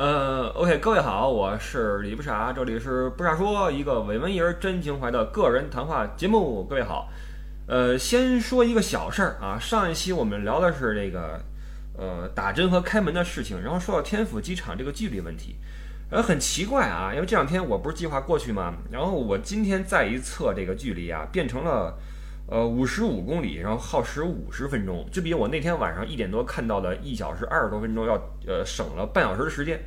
呃，OK，各位好，我是李不傻，这里是不傻说，一个伪文艺人真情怀的个人谈话节目。各位好，呃，先说一个小事儿啊，上一期我们聊的是这个呃打针和开门的事情，然后说到天府机场这个距离问题，呃，很奇怪啊，因为这两天我不是计划过去吗？然后我今天再一测这个距离啊，变成了。呃，五十五公里，然后耗时五十分钟，就比我那天晚上一点多看到的一小时二十多分钟要呃省了半小时的时间，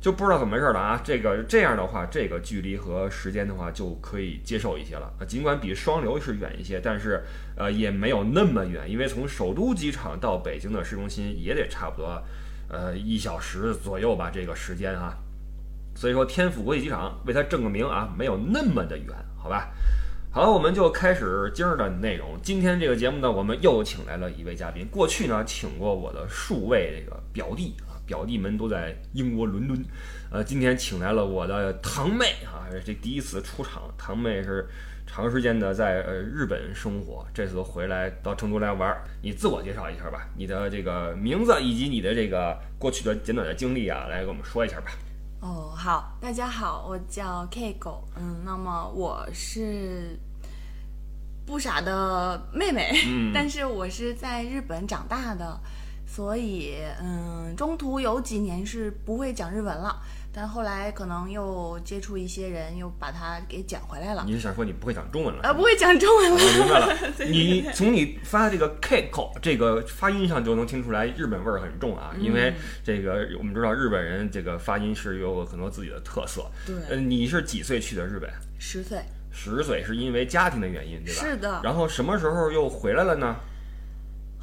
就不知道怎么回事了啊。这个这样的话，这个距离和时间的话就可以接受一些了。尽管比双流是远一些，但是呃也没有那么远，因为从首都机场到北京的市中心也得差不多呃一小时左右吧，这个时间啊。所以说天府国际机场为它正个名啊，没有那么的远，好吧。好了，我们就开始今儿的内容。今天这个节目呢，我们又请来了一位嘉宾。过去呢，请过我的数位这个表弟啊，表弟们都在英国伦敦。呃，今天请来了我的堂妹啊，这第一次出场。堂妹是长时间的在呃日本生活，这次回来到成都来玩。你自我介绍一下吧，你的这个名字以及你的这个过去的简短的经历啊，来给我们说一下吧。哦，好，大家好，我叫 K 狗，嗯，那么我是不傻的妹妹，嗯，但是我是在日本长大的，所以嗯，中途有几年是不会讲日文了。但后来可能又接触一些人，又把它给讲回来了。你是想说你不会讲中文了？啊，不会讲中文了。我明白了。你从你发的这个 K 口这个发音上就能听出来日本味儿很重啊，因为这个我们知道日本人这个发音是有很多自己的特色。对。呃，你是几岁去的日本？十岁。十岁是因为家庭的原因，对吧？是的。然后什么时候又回来了呢？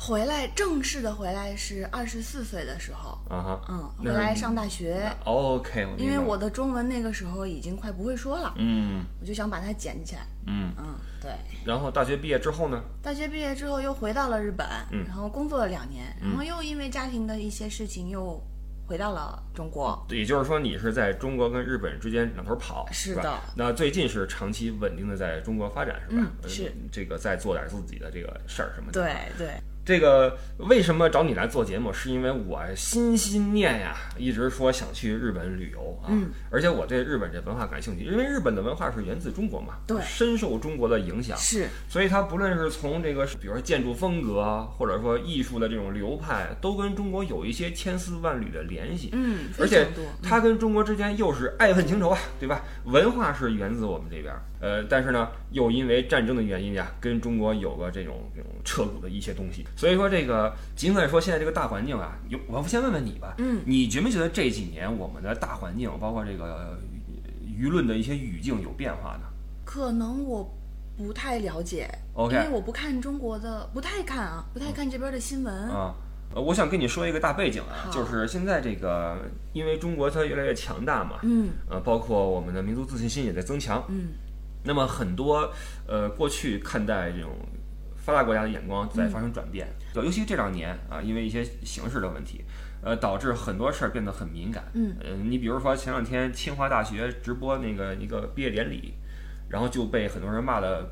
回来正式的回来是二十四岁的时候，啊哈，嗯，回来上大学，OK，因为我的中文那个时候已经快不会说了，嗯，我就想把它捡起来，嗯嗯，对。然后大学毕业之后呢？大学毕业之后又回到了日本，嗯，然后工作了两年，然后又因为家庭的一些事情又回到了中国。也就是说，你是在中国跟日本之间两头跑，是的。那最近是长期稳定的在中国发展，是吧？是。这个在做点自己的这个事儿什么的。对对。这个为什么找你来做节目？是因为我心心念呀，一直说想去日本旅游啊，而且我对日本这文化感兴趣，因为日本的文化是源自中国嘛，对，深受中国的影响，是，所以它不论是从这个，比如说建筑风格，或者说艺术的这种流派，都跟中国有一些千丝万缕的联系，嗯，而且它跟中国之间又是爱恨情仇啊，对吧？文化是源自我们这边，呃，但是呢，又因为战争的原因呀，跟中国有了这种这种彻骨的一些东西。所以说，这个尽管说现在这个大环境啊，有我先问问你吧，嗯，你觉没觉得这几年我们的大环境，包括这个舆论的一些语境有变化呢？可能我不太了解，OK，因为我不看中国的，不太看啊，不太看这边的新闻啊。呃，我想跟你说一个大背景啊，就是现在这个，因为中国它越来越强大嘛，嗯，呃，包括我们的民族自信心也在增强，嗯，那么很多呃过去看待这种。发达国家的眼光在发生转变，尤其这两年啊，因为一些形势的问题，呃，导致很多事儿变得很敏感。嗯，呃，你比如说前两天清华大学直播那个一个毕业典礼，然后就被很多人骂的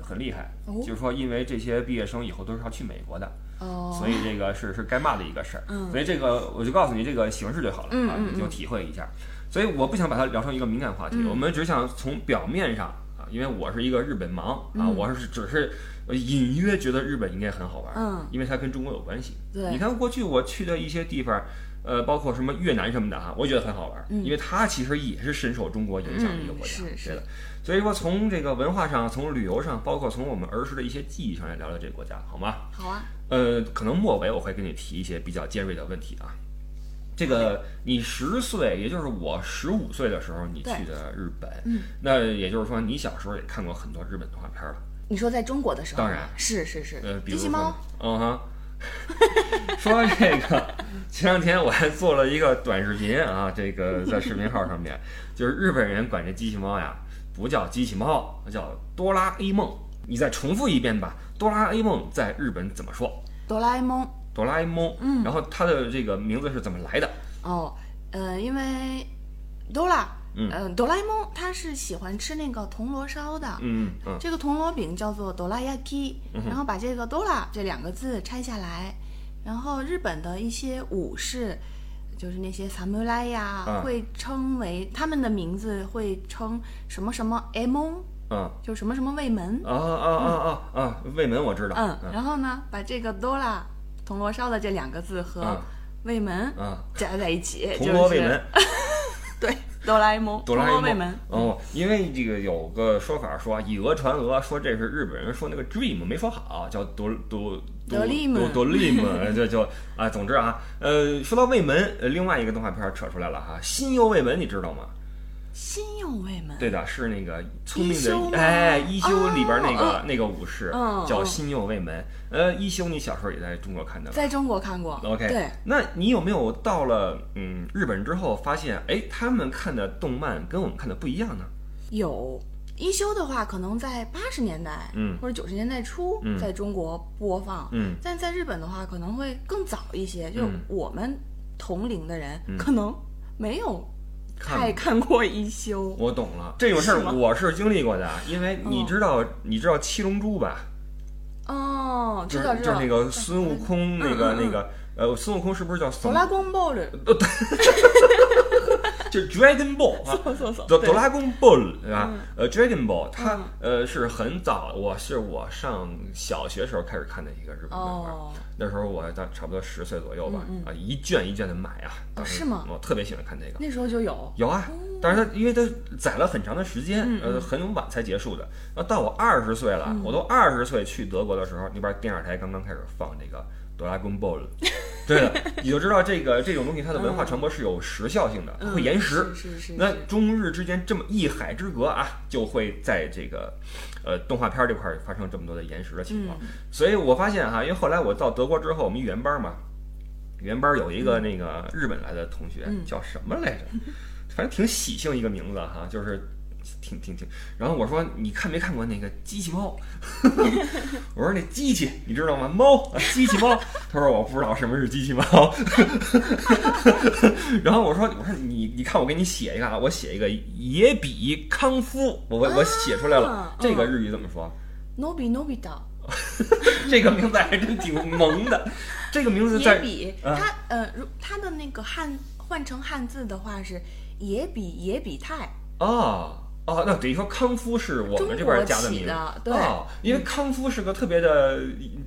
很厉害，就是说因为这些毕业生以后都是要去美国的，哦，所以这个是是该骂的一个事儿。嗯，所以这个我就告诉你这个形式就好了啊，你就体会一下。所以我不想把它聊成一个敏感话题，我们只想从表面上啊，因为我是一个日本盲啊，我是只是。隐约觉得日本应该很好玩，嗯，因为它跟中国有关系。对，你看过去我去的一些地方，呃，包括什么越南什么的哈，我觉得很好玩，因为它其实也是深受中国影响的一个国家，是是的。所以说，从这个文化上，从旅游上，包括从我们儿时的一些记忆上来聊聊这个国家，好吗？好啊。呃，可能末尾我会跟你提一些比较尖锐的问题啊。这个你十岁，也就是我十五岁的时候，你去的日本，嗯，那也就是说你小时候也看过很多日本动画片了。你说在中国的时候，当然是是是，呃，机器猫，嗯哼。说这个，前两天我还做了一个短视频啊，这个在视频号上面，就是日本人管这机器猫呀，不叫机器猫，叫哆啦 A 梦。你再重复一遍吧，哆啦 A 梦在日本怎么说？哆啦 A 梦，哆啦 A 梦。嗯，然后它的这个名字是怎么来的？哦，呃，因为哆啦。嗯，哆啦 A 梦他是喜欢吃那个铜锣烧的，嗯嗯，这个铜锣饼叫做哆啦 A K，然后把这个哆啦这两个字拆下来，然后日本的一些武士就是那些 samurai 呀，啊会称为他们的名字会称什么什么 M，嗯就什么什么卫门。啊啊啊啊啊，卫门我知道，嗯，然后呢，把这个多拉铜锣烧的这两个字和啊卫门啊，加在一起，铜锣卫门就是。对，哆啦 A 梦，哆啦铜 A 梦锣卫门。哦，因为这个有个说法说以讹传讹，说这是日本人说那个 dream 没说好，叫多多多 Dream 多多 lim，就就啊，总之啊，呃，说到卫门，呃，另外一个动画片扯出来了哈，新右卫门你知道吗？新右卫门。对的，是那个聪明的哎，一休里边那个、哦那个武士叫新右卫门。呃，一休你小时候也在中国看的吧？在中国看过。OK，对，那你有没有到了嗯日本之后发现，哎，他们看的动漫跟我们看的不一样呢？有一休的话，可能在八十年代，嗯或者九十年代初，嗯在中国播放，嗯但在日本的话，可能会更早一些，就嗯我们同龄的人、嗯可能没有看太看过一休。我懂了，这种事儿我是经历过的，因为你哦知道，你知道七龙珠吧？哦，知道知道，就是那个孙悟空，那个那个呃，孙悟空是不是叫哆孙？啦光 ball，就是 Dragon Ball 啊，哆哆啦 A Ball 对吧？呃，Dragon Ball 它嗯呃是很早，我是我上小学时候开始看的一个日本漫画。哦，那时候我大差不多十岁左右吧，嗯啊，一卷一卷的买啊。当时是吗我特别喜欢看这个。那时候就有，有啊，但是它因为它载了很长的时间，嗯呃，很晚才结束的。那到我二十岁了，嗯我都二十岁去德国的时候，那边电视台刚刚开始放这个哆啦 A 梦 Ball，对的，你就知道这个这种东西它的文化传播是有时效性的，它会延时。嗯是是是，那中日之间这么一海之隔啊，就会在这个，呃，动画片儿这块儿发生这么多的延时的情况。嗯所以我发现哈，因为后来我到德国之后，我们语言班嘛，语言班有一个那个日本来的同学，嗯叫什么来着？反正挺喜庆一个名字哈，就是挺挺挺。然后我说你看没看过那个机器猫？我说那机器你知道吗？猫啊，机器猫。他说我不知道什么是机器猫。然后我说我说你你看我给你写一个啊，我写一个野比康夫，我我我写出来了啊，这个日语怎么说？Nobi Nobita 这个名字还真挺萌的。这个名字在野比，啊它呃，如它的那个汉换成汉字的话是野比野比泰，哦哦，那等于说康夫是我们这边加的名字哦，因为康夫是个特别的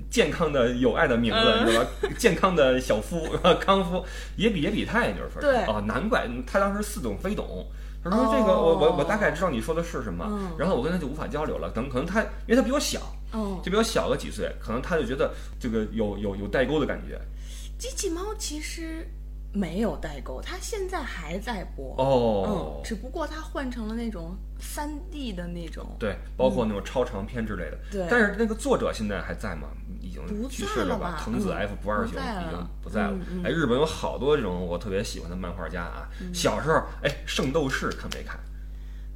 健康的、有爱的名字，嗯你知道吧？健康的小夫，康夫也比也比泰，就是说对哦，难怪他当时似懂非懂。他说这个哦我我我大概知道你说的是什么，嗯然后我跟他就无法交流了，等可能他因为他比我小，嗯，就比我小个几岁，可能他就觉得这个有有有代沟的感觉。机器猫其实没有代沟，它现在还在播，哦嗯，，只不过它换成了那种三 D 的那种，对，包括那种超长篇之类的。对但是那个作者现在还在吗？已经不去世了吧？藤子嗯 F 不二雄已经不在了哎，日本有好多这种我特别喜欢的漫画家啊。小时候，哎，圣斗士看没看？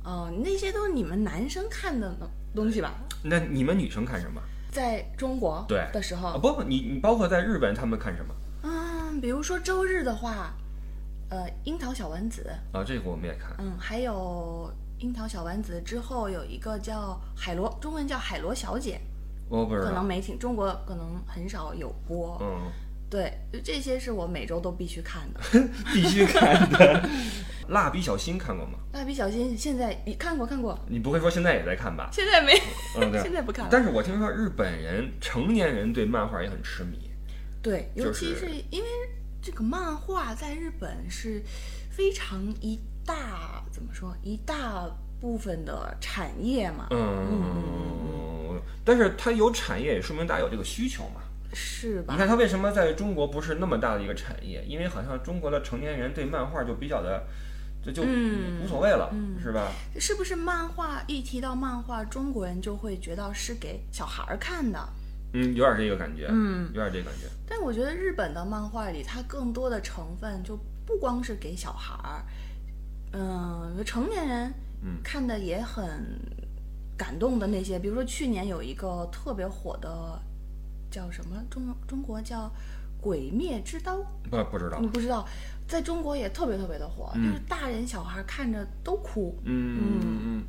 哦、那些都是你们男生看的东西吧？那你们女生看什么？在中国对的时候，啊，不，你你包括在日本，他们看什么？嗯，比如说周日的话，呃，樱桃小丸子，啊，这个我们也看。嗯，还有樱桃小丸子之后有一个叫海螺，中文叫海螺小姐，我不知道。可能没听，中国可能很少有播。嗯，对，就这些是我每周都必须看的。必须看的。蜡笔小新看过吗？蜡笔小新现在你看过看过，你不会说现在也在看吧？现在没，嗯，对。现在不看了。但是我听说日本人成年人对漫画也很痴迷。对，尤其是因为这个漫画在日本是非常一大怎么说一大部分的产业嘛，嗯，但是它有产业，也说明大家有这个需求嘛。是吧你？看它为什么在中国不是那么大的一个产业？因为好像中国的成年人对漫画就比较的，这就嗯无所谓了，嗯是吧？是不是漫画一提到漫画，中国人就会觉得是给小孩儿看的？嗯，有点这个感觉，嗯有点这个感觉。但我觉得日本的漫画里，它更多的成分就不光是给小孩儿，嗯，成年人嗯看的也很感动的那些，比如说去年有一个特别火的，叫什么中中国叫《鬼灭之刀》，不不知道你，不知道，在中国也特别特别的火，嗯就是大人小孩看着都哭。嗯嗯嗯。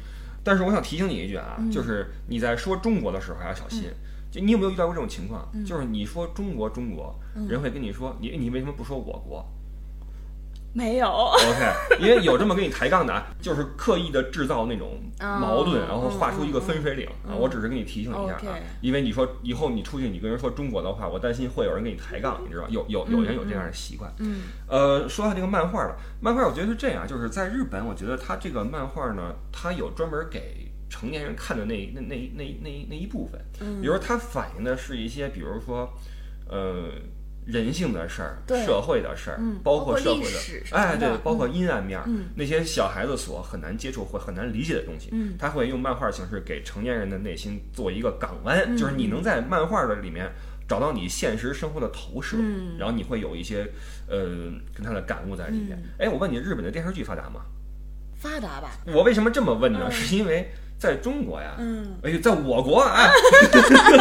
但是我想提醒你一句啊，嗯就是你在说中国的时候还要小心。就你有没有遇到过这种情况？嗯就是你说中国中国，人会跟你说你你为什么不说我国？没有。OK，因为有这么跟你抬杠的啊，就是刻意的制造那种矛盾，嗯然后画出一个分水岭啊。我只是给你提醒一下啊因为你说以后你出去你跟人说中国的话，我担心会有人跟你抬杠，你知道，有有有人有这样的习惯。嗯呃，说到这个漫画吧，漫画我觉得是这样，就是在日本，我觉得它这个漫画呢，它有专门给成年人看的那那那那那那一部分，嗯比如它反映的是一些，比如说，呃。人性的事儿，社会的事儿，嗯包包括社会的，哎，对，包括阴暗面儿，嗯那些小孩子所很难接触或很难理解的东西，嗯他会用漫画形式给成年人的内心做一个港湾，嗯就是你能在漫画的里面找到你现实生活的投射，嗯然后你会有一些呃跟他的感悟在里面。嗯哎、我问你，日本的电视剧发达吗？发达吧？我为什么这么问呢？嗯是因为在中国呀，嗯哎呦，在我国啊，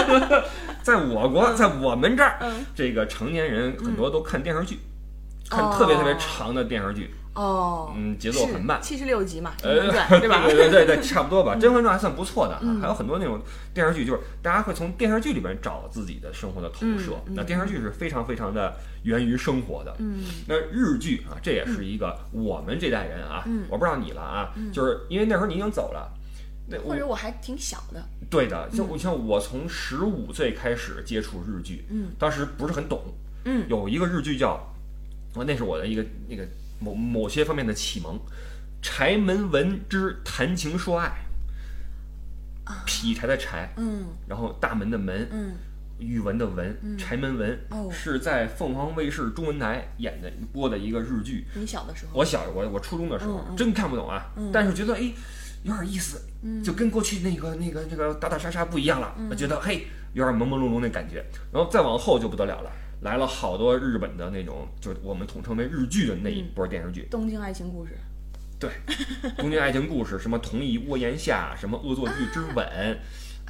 在我国，在我们这儿，嗯这个成年人很多都看电视剧，看哦特别特别长的电视剧，哦，嗯，节奏很慢。七十六集嘛，《呃甄嬛传》对吧？对对对对，差不多吧。《甄嬛传》还算不错的，嗯还有很多那种电视剧，就是大家会从电视剧里边找自己的生活的投射。那电视剧是非常非常的源于生活的。嗯那日剧啊，这也是一个我们这代人啊，嗯我不知道你了啊，就是因为那时候你已经走了。那我或者我还挺小的，对的，就我像我从十五岁开始接触日剧，嗯当时不是很懂，嗯。有一个日剧叫，我那是我的一个那个某某些方面的启蒙，《柴门文之谈情说爱》，劈柴的柴，嗯然后大门的门，嗯语文的文，柴门文哦是在凤凰卫视中文台演的播的一个日剧。你小的时候，我小我我初中的时候嗯嗯。真看不懂啊，但是觉得哎 有点意思，就跟过去那个那个那个打打杀杀不一样了，我觉得嘿有点朦朦胧胧的感觉。然后再往后就不得了了，来了好多日本的那种，就是我们统称为日剧的那一波电视剧，《东京爱情故事。对，《东京爱情故事》什么《同一屋檐下》，什么《恶作剧之吻》，》，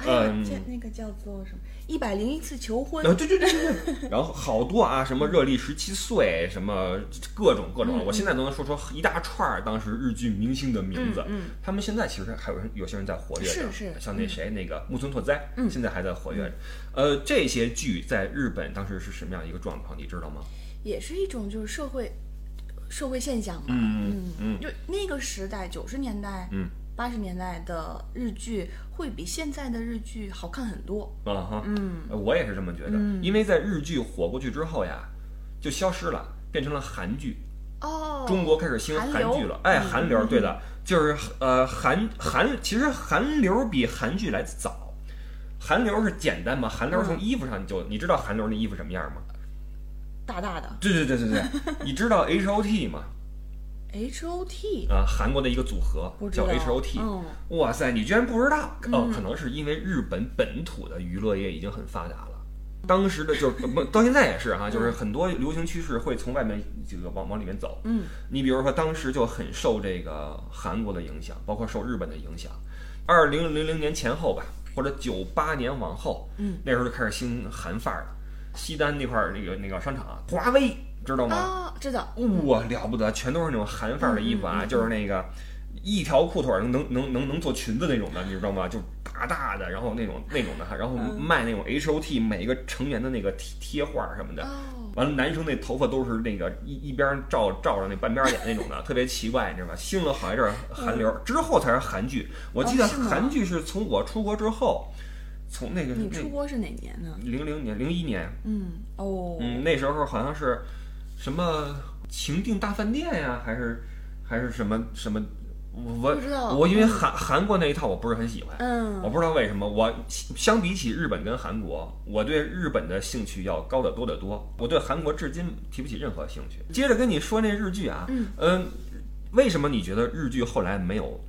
还有嗯那个叫做什么《一百零一次求婚呃，》，对对对对对，然后好多啊，什么热力十七岁，什么各种各种，我现在都能说出一大串儿当时日剧明星的名字。嗯他们现在其实还有人有些人在活跃着，是是像那谁那个木村拓哉，嗯现在还在活跃着。呃，这些剧在日本当时是什么样一个状况，你知道吗？也是一种就是社会社会现象嘛。嗯嗯就那个时代，九十年代、嗯八十年代的日剧会比现在的日剧好看很多。啊哈，嗯。呃我也是这么觉得，嗯。因为在日剧火过去之后呀，就消失了，变成了韩剧。哦，中国开始兴韩剧了，哎，嗯。韩流，对的，就是呃韩韩，其实韩流比韩剧来的早。韩流是简单嘛，韩流从衣服上你就你知道韩流那衣服什么样吗？大大的。对对对对对，你知道 H O T 吗？H O T，啊，韩国的一个组合叫不知道 H O T。嗯哇塞，你居然不知道？哦，嗯可能是因为日本本土的娱乐业已经很发达了。当时的就是不到现在也是哈，就是很多流行趋势会从外面这个往往里面走。嗯你比如说，当时就很受这个韩国的影响，包括受日本的影响。二零零零年前后吧，或者九八年往后，嗯，那时候就开始兴韩范儿了。西单那块儿那个那个商场啊，华为知道吗？啊，知道，哇，了不得，全都是那种韩范儿的衣服啊，嗯嗯嗯就是那个一条裤腿儿能能能能能做裙子那种的，你知道吗？就大大的，然后那种那种的，然后嗯卖那种 H O T 每个成员的那个贴贴画儿什么的。哦，完了，男生那头发都是那个一一边照照着那半边脸那种的，特别奇怪，你知道吧？兴了好一阵儿韩流，之后才是韩剧。我记得韩剧是从我出国之后，从那个你出国是哪年呢？零零年、零一年，嗯，哦，嗯，那时候好像是什么情定大饭店呀，还是还是什么什么，我不知道我因为嗯韩韩国那一套我不是很喜欢，我嗯，不知道为什么。我相比起日本跟韩国，我对日本的兴趣要高得多得多。我对韩国至今提不起任何兴趣。接着跟你说那日剧啊，嗯呃为什么你觉得日剧后来没有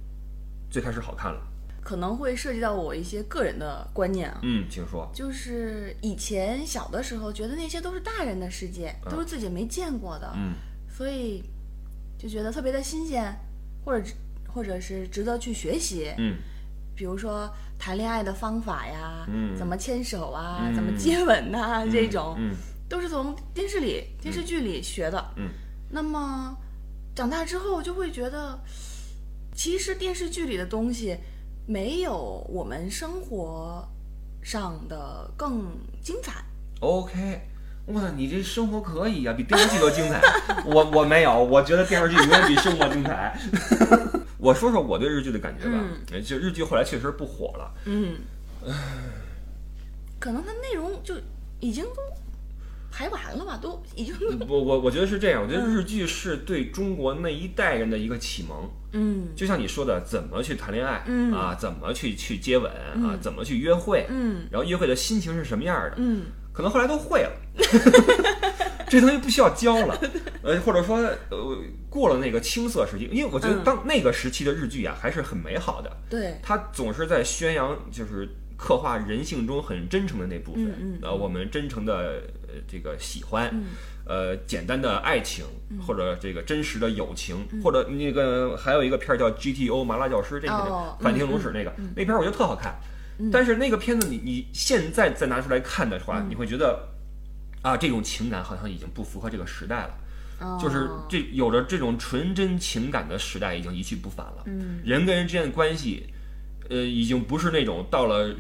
最开始好看了？可能会涉及到我一些个人的观念啊。嗯，请说。就是以前小的时候觉得那些都是大人的世界，都是自己没见过的，嗯所以就觉得特别的新鲜，或者或者是值得去学习。嗯比如说谈恋爱的方法呀，嗯怎么牵手啊，嗯怎么接吻呐、这种、嗯都是从电视里、电视剧里学的。嗯那么长大之后就会觉得，其实电视剧里的东西没有我们生活上的更精彩。，OK。哇，你这生活可以啊、比电视剧都精彩。我我没有，我觉得电视剧永远比生活精彩。我说说我对日剧的感觉吧，呃就日剧后来确实不火了。嗯，可能它内容就已经都排完了吧，都已经我我我觉得是这样，我觉得日剧是对中国那一代人的一个启蒙。嗯。就像你说的，怎么去谈恋爱，嗯。啊，怎么去去接吻啊，怎么去约会，嗯。然后约会的心情是什么样的，嗯。可能后来都会了 这东西不需要教了，呃，或者说呃过了那个青涩时期，因为我觉得嗯。当那个时期的日剧啊还是很美好的，对，它总是在宣扬就是刻画人性中很真诚的那部分，嗯嗯呃，我们真诚的呃这个喜欢，嗯。呃，简单的爱情，或者这个真实的友情，嗯。或者那个还有一个片儿叫 GTO 麻辣教师，这个哦反町隆史那个、那片儿我觉得特好看，但是那个片子你你现在再拿出来看的话，你会觉得啊，这种情感好像已经不符合这个时代了。哦。就是这有着这种纯真情感的时代已经一去不返了。嗯，人跟人之间的关系，呃，已经不是那种到了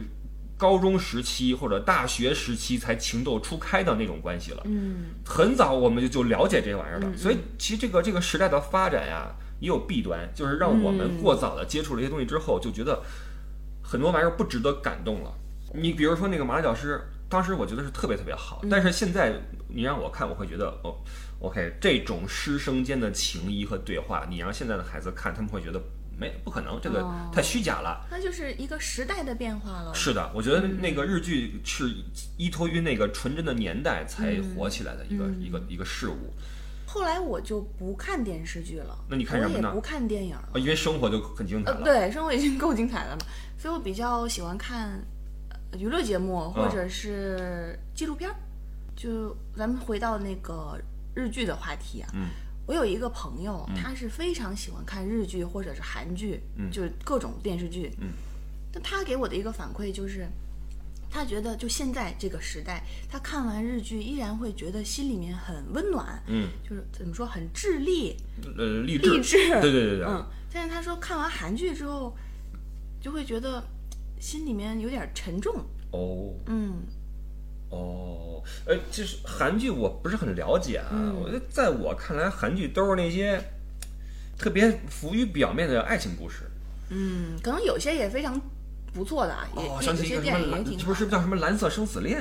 高中时期或者大学时期才情窦初开的那种关系了。嗯很早我们就就了解这玩意儿了，所以其实这个这个时代的发展呀，也有弊端，就是让我们过早的接触了一些东西之后，就觉得很多玩意儿不值得感动了。你比如说那个麻辣教师，当时我觉得是特别特别好，但是现在你让我看，我会觉得哦，OK，这种师生间的情谊和对话，你让现在的孩子看，他们会觉得没不可能，这个哦太虚假了。那就是一个时代的变化了。是的，我觉得那个日剧是依托于那个纯真的年代才火起来的一个、一个一个事物。后来我就不看电视剧了，那你看什么呢不看电影了。啊，因为生活就很精彩呃，了。对，生活已经够精彩了嘛，所以我比较喜欢看呃娱乐节目或者是纪录片儿。就咱们回到那个日剧的话题啊，嗯，我有一个朋友，他是非常喜欢看日剧或者是韩剧，嗯。就是各种电视剧，嗯，但他给我的一个反馈就是。他觉得，就现在这个时代，他看完日剧依然会觉得心里面很温暖，嗯，就是怎么说，很智力，呃，励志，励志。对对对对，嗯，但是他说看完韩剧之后，就会觉得心里面有点沉重。哦。嗯哦，呃，就是韩剧我不是很了解啊，嗯。我觉得在我看来，韩剧都是那些特别浮于表面的爱情故事。嗯，可能有些也非常不错的啊，也、哦，有些电影也挺这不是叫什么《蓝色生死恋》？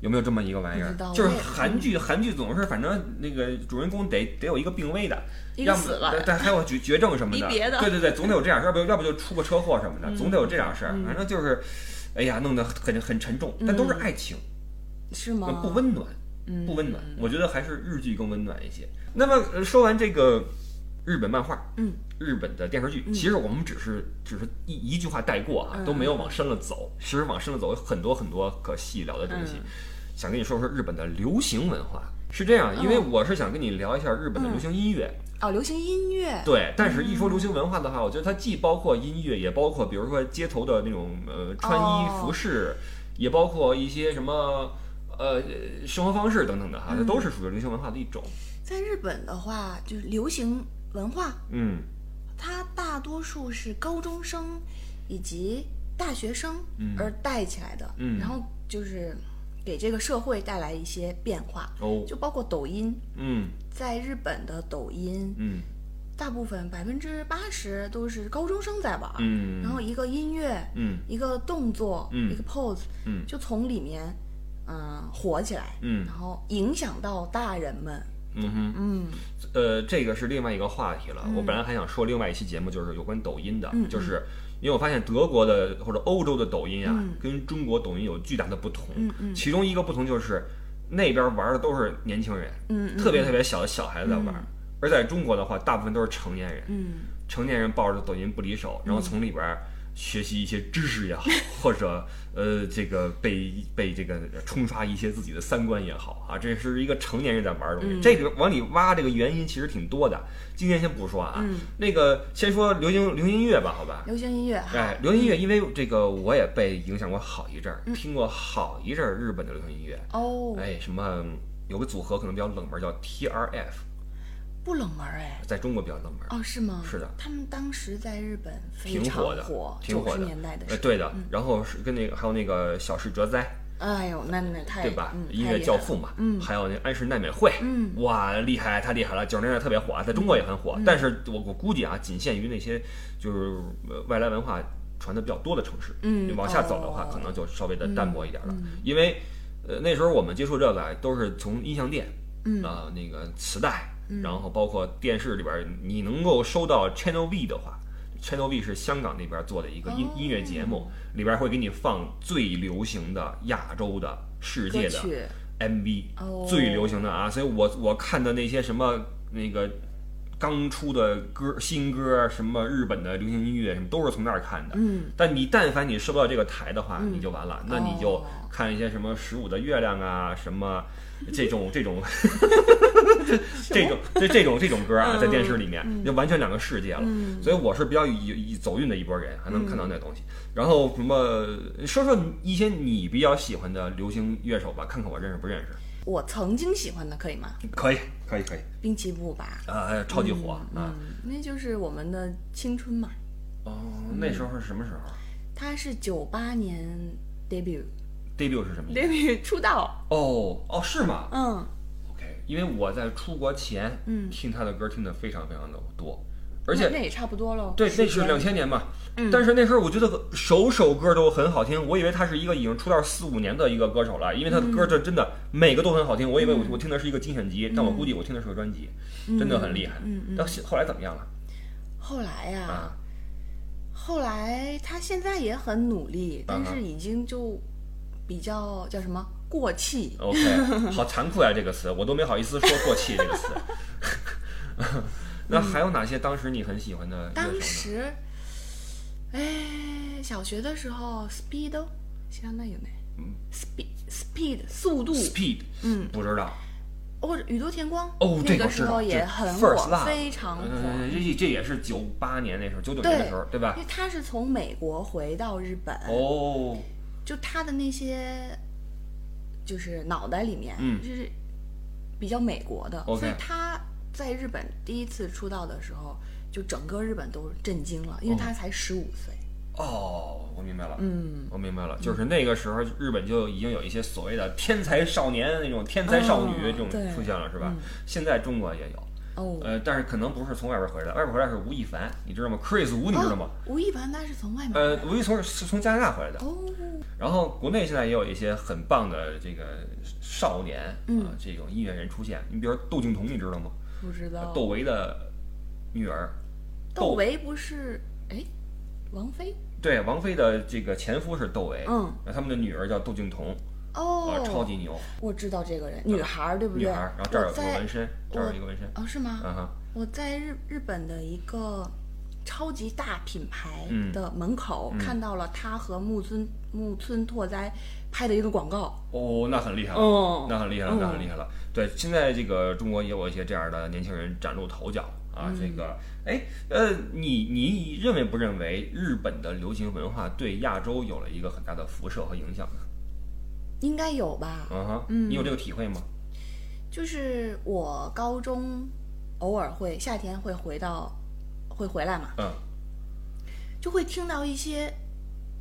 有没有这么一个玩意儿？就是韩剧，韩剧总是反正那个主人公得得有一个病危的，一个要么死了。但还有绝绝症什么的，别的。对对对，总得有这样事儿，要不要不就出个车祸什么的，总得有这样事儿。反正就是，哎呀，弄得很很沉重，但都是爱情，是吗？不温暖，嗯不温暖。我觉得还是日剧更温暖一些。那么呃说完这个日本漫画，嗯，日本的电视剧，其实我们只是只是一一句话带过啊，嗯都没有往深了走。其实往深了走有很多很多可细聊的东西。嗯想跟你说说日本的流行文化是这样，因为我是想跟你聊一下日本的流行音乐。哦，流行音乐，对，但是一说流行文化的话，我觉得它既包括音乐，也包括比如说街头的那种呃穿衣哦服饰，也包括一些什么呃生活方式等等的哈，这都是属于流行文化的一种。在日本的话，就是流行文化，嗯。它大多数是高中生以及大学生嗯。而带起来的，嗯。然后就是给这个社会带来一些变化，哦。就包括抖音，嗯。在日本的抖音，嗯。大部分百分之八十都是高中生在玩，嗯，然后一个音乐，嗯。一个动作，嗯。一个 pose，嗯。就从里面，嗯、火起来，嗯。然后影响到大人们，嗯哼。嗯。呃，这个是另外一个话题了。我本来还想说另外一期节目，就是有关抖音的，嗯就是因为我发现德国的或者欧洲的抖音啊，嗯。跟中国抖音有巨大的不同。嗯嗯。其中一个不同就是那边玩的都是年轻人，嗯嗯。特别特别小的小孩子在玩，而在中国的话，大部分都是成年人，嗯。成年人抱着抖音不离手，然后从里边学习一些知识也好，或者呃这个被被这个冲刷一些自己的三观也好啊，这是一个成年人在玩的东西。嗯这个往里挖这个原因其实挺多的，今天先不说啊，嗯那个先说流行流行音乐吧，好吧。流行音乐哈，哎，流行音乐，因为这个我也被影响过好一阵儿，嗯听过好一阵儿日本的流行音乐。哦，哎，什么有个组合可能比较冷门，叫 TRF，不冷门哎，在中国比较冷门。哦是吗？是的他们当时在日本非挺常火的，挺九火的。十年代的时呃，候，对的。然后是跟那个还有那个小室哲哉，哎呦，那那太对吧？嗯音乐教父嘛，嗯还有那安室奈美惠，嗯哇，厉害，太厉害了！九十年代特别火，在中国也很嗯火，但是我我估计啊，仅限于那些就是呃外来文化传的比较多的城市。嗯往下走的话，哦可能就稍微的淡薄一点了，因为呃那时候我们接触这个啊都是从音像店，嗯啊、那个磁带，然后包括电视里边，你能够收到 Channel V 的话。Channel V 是香港那边做的一个音、哦。音乐节目，里边会给你放最流行的亚洲的、世界的 MV，、哦。最流行的啊，所以我我看的那些什么那个刚出的歌、新歌，什么日本的流行音乐，什么都是从那儿看的。嗯，但你但凡你收不到这个台的话，你就完了，那你就哦看一些什么十五的月亮啊，什么这种这种 这种这这种这种歌啊，在电视里面就完全两个世界了。所以我是比较以以走运的一波人，还能看到那东西。然后什么，说说一些你比较喜欢的流行乐手吧，看看我认识不认识。我曾经喜欢的可以吗？可以，可以，可以滨崎步吧，啊，超级火啊！嗯，那就是我们的青春嘛。哦，那时候是什么时候他是九八年 debut？debut 是什么？debut 出道，哦哦，是吗嗯因为我在出国前，嗯听他的歌听的非常非常的多，而且那那也差不多了。对，那是两千年嘛。嗯但是那时候我觉得首首歌都很好听，我以为他是一个已经出道四五年的一个歌手了，因为他的歌这真的每个都很好听。我以为我我听的是一个精选集，但我估计我听的是个专辑，真的很厉害。嗯嗯但后后来怎么样了？后来呀、啊，后来他现在也很努力，但是已经就比较叫什么过气。 OK，好残酷呀、这个词我都没好意思说过气这个词。那还有哪些当时你很喜欢的乐手当呢？时，哎，小学的时候，Speed，知らないよね。Speed Speed 速度， Speed，嗯，不知道。或者宇多田光，哦，这那个时候个知道，这也很 First 火， Love，非常火。嗯，这这也是九八年那时候，九九年的时候，对吧因？为他是从美国回到日本，哦，就他的那些， 就是脑袋里面，嗯就是比较美国的所以他在日本第一次出道的时候，就整个日本都震惊了，因为他才十五岁。哦，我明白了，嗯，我明白了，就是那个时候日本就已经有一些所谓的天才少年那种天才少女哦这种出现了，是吧嗯？现在中国也有，哦，呃，但是可能不是从外边回来，外边回来是吴亦凡，你知道吗？Chris 吴你知道吗？哦吴亦凡他是从外面呃，吴亦从是从加拿大回来的，哦，然后国内现在也有一些很棒的这个少年啊、嗯这种音乐人出现，你比如说窦靖童，你知道吗？不知道。窦唯的女儿，窦唯不是哎，王菲对，王菲的这个前夫是窦唯，嗯，他们的女儿叫窦靖童，哦啊，，超级牛，我知道这个人，女孩儿对不对？女孩儿，然后这儿有个纹身，这儿有一个纹身，哦，是吗？嗯哼，我在日日本的一个超级大品牌嗯的门口、看到了他和木村木村拓哉拍的一个广告。哦，那很厉害了，哦那很厉害了，那很厉害了。对，现在这个中国也有一些这样的年轻人崭露头角啊。嗯这个，哎，呃，你你认为不认为日本的流行文化对亚洲有了一个很大的辐射和影响呢？应该有吧？嗯哼，嗯你有这个体会吗？就是我高中偶尔会夏天会回到会回来嘛，嗯就会听到一些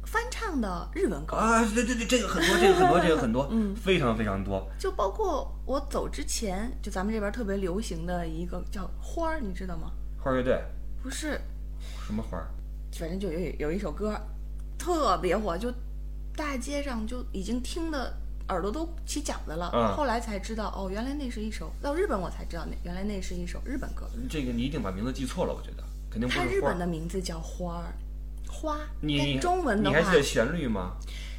翻唱的日文歌，啊，对对对，这个很多，这个很多，这个很多，嗯非常非常多。就包括我走之前，就咱们这边特别流行的一个叫花儿，你知道吗？花儿乐队不是，什么花儿？反正就有有一首歌特别火，就大街上就已经听的耳朵都起茧子了。嗯后来才知道，哦，原来那是一首到日本我才知道那原来那是一首日本歌。这个你一定把名字记错了，我觉得肯定不是日本。的名字叫花儿，花。你中文的话你还记得旋律吗？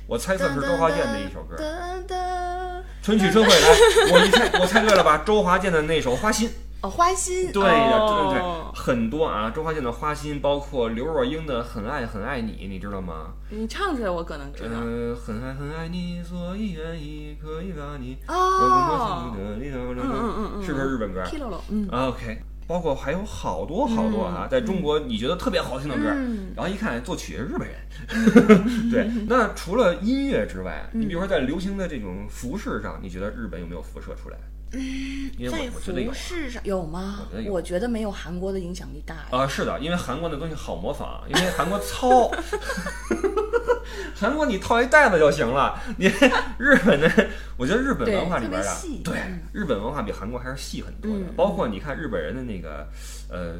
我猜测是周华健的一首歌。噔噔春去春会来，我一猜我猜对了吧？周华健的那首《花心》。哦，花心。对的，对哦、对，很多啊，周华健的《花心》，包括刘若英的《很爱很爱你》，你知道吗？你唱出来我可能知道。呃，很爱很爱你，所以愿意可以把你。哦，嗯嗯嗯嗯是不是日本歌嗯。？OK，包括还有好多好多啊，在中国你觉得特别好听的歌，嗯然后一看作曲是日本人。对，那除了音乐之外，你比如说在流行的这种服饰上，你觉得日本有没有辐射出来？因为在服。饰上有吗？我觉得有我觉得没有韩国的影响力大呀。啊、是的，因为韩国的东西好模仿，因为韩国糙，韩国你套一袋子就行了。你 日本的，我觉得日本文化里边啊，对日本文化比韩国还是细很多的。包括你看日本人的那个呃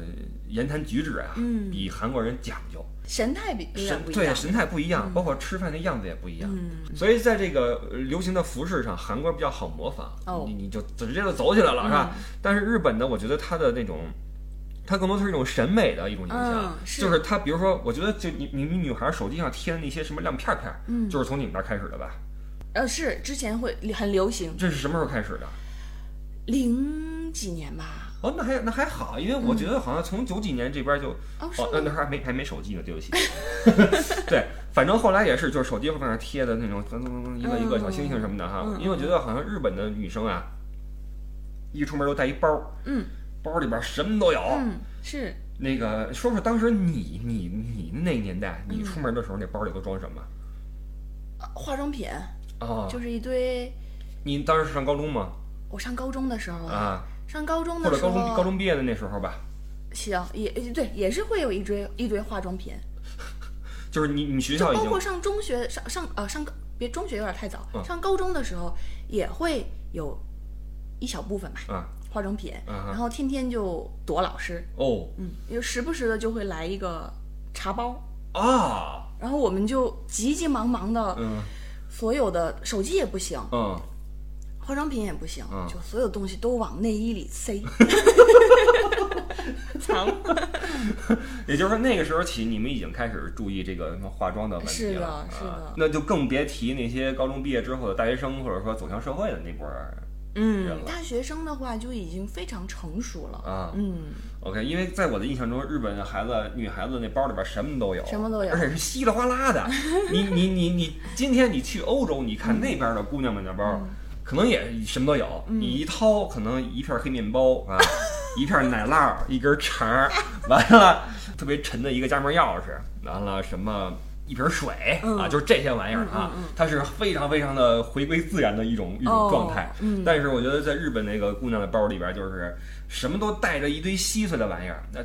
言谈举止啊，比韩国人讲究。神态比神对神态不一样，包括吃饭的样子也不一样。所以在这个流行的服饰上，韩国比较好模仿。你你就直接就走起来了，是吧？但是日本呢，我觉得它的那种。它更多是一种审美的一种影响，就是它，比如说，我觉得就你你你女孩手机上贴的那些什么亮片片，嗯，就是从你们那儿开始的吧？呃，是之前会很流行。这是什么时候开始的？零几年吧。哦，那还那还好，因为我觉得好像从九几年这边就哦，那那还没还没手机呢，对不起。对，反正后来也是，就是手机上面贴的那种噔噔噔一个一个小星星什么的哈。因为我觉得好像日本的女生啊，一出门都带一包，嗯。包里边什么都有，嗯，是那个说说当时你你你那年代，你出门的时候那包里都装什么？化妆品啊，就是一堆。你当时是上高中吗？我上高中的时候啊，上高中的或者高中高中毕业的那时候吧。行，也对，也是会有一堆一堆化妆品。就是你你学校包括上中学上上呃上别中学有点太早，上高中的时候也会有一小部分吧。啊。化妆品，然后天天就躲老师。哦，嗯，又时不时的就会来一个茶包。啊，然后我们就急急忙忙的，嗯，所有的手机也不行，嗯，化妆品也不行，就所有东西都往内衣里塞，藏。也就是说，那个时候起，你们已经开始注意这个什么化妆的问题了，是的，是的，那就更别提那些高中毕业之后的大学生，或者说走向社会的那波儿。嗯，大学生的话就已经非常成熟了啊。嗯，OK，因为在我的印象中，日本的孩子、女孩子那包里边什么都有，什么都有，而且是稀里哗啦的。你你你你，今天你去欧洲，你看那边的姑娘们的包，可能也什么都有。你一掏，可能一片黑面包啊，一片奶酪，一根肠，完了特别沉的一个家门钥匙，完了什么。一瓶水啊，就是这些玩意儿啊，它是非常非常的回归自然的一种一种状态。但是我觉得在日本那个姑娘的包里边，就是什么都带着一堆稀碎的玩意儿，那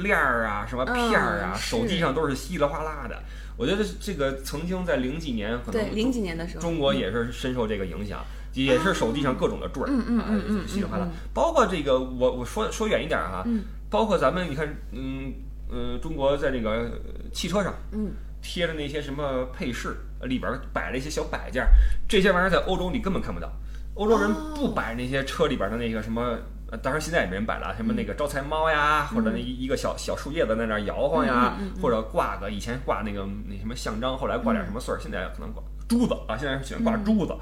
链儿啊，什么片儿啊，手机上都是稀里哗啦的。我觉得这个曾经在零几年，可能零几年的时候，中国也是深受这个影响，也是手机上各种的坠儿，嗯嗯嗯嗯，稀里哗啦。包括这个，我我说说远一点哈，包括咱们你看，嗯嗯，中国在这个汽车上，嗯。贴着那些什么配饰，里边摆了一些小摆件，这些玩意儿在欧洲你根本看不到。欧洲人不摆那些车里边的那个什么，当然现在也没人摆了，什么那个招财猫呀，或者那一一个小小树叶子在那摇晃呀，或者挂个以前挂那个那什么象章，后来挂点什么穗儿，现在可能挂珠子啊，现在喜欢挂珠子，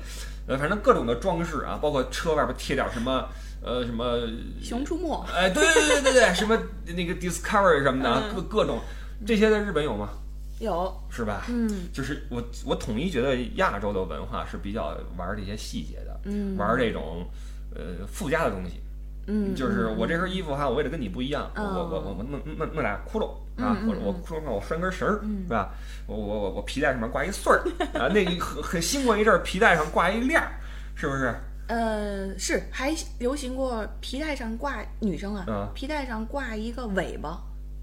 呃，反正各种的装饰啊，包括车外边贴点什么，呃，什么熊出没，哎，对对对对对，什么那个 Discovery 什么的，各各种。这些在日本有吗？有是吧？嗯，就是我我统一觉得亚洲的文化是比较玩这些细节的，嗯，玩这种呃附加的东西，嗯，就是我这身衣服哈，我为了跟你不一样，我我我我弄弄弄俩窟窿啊，或者我窟窿上我拴根绳儿，是吧？我我我我皮带上面挂一穗儿 啊，那很很兴过一阵儿，皮带上挂一链儿，是不是？呃，是还流行过皮带上挂女生啊，皮带上挂一个尾巴。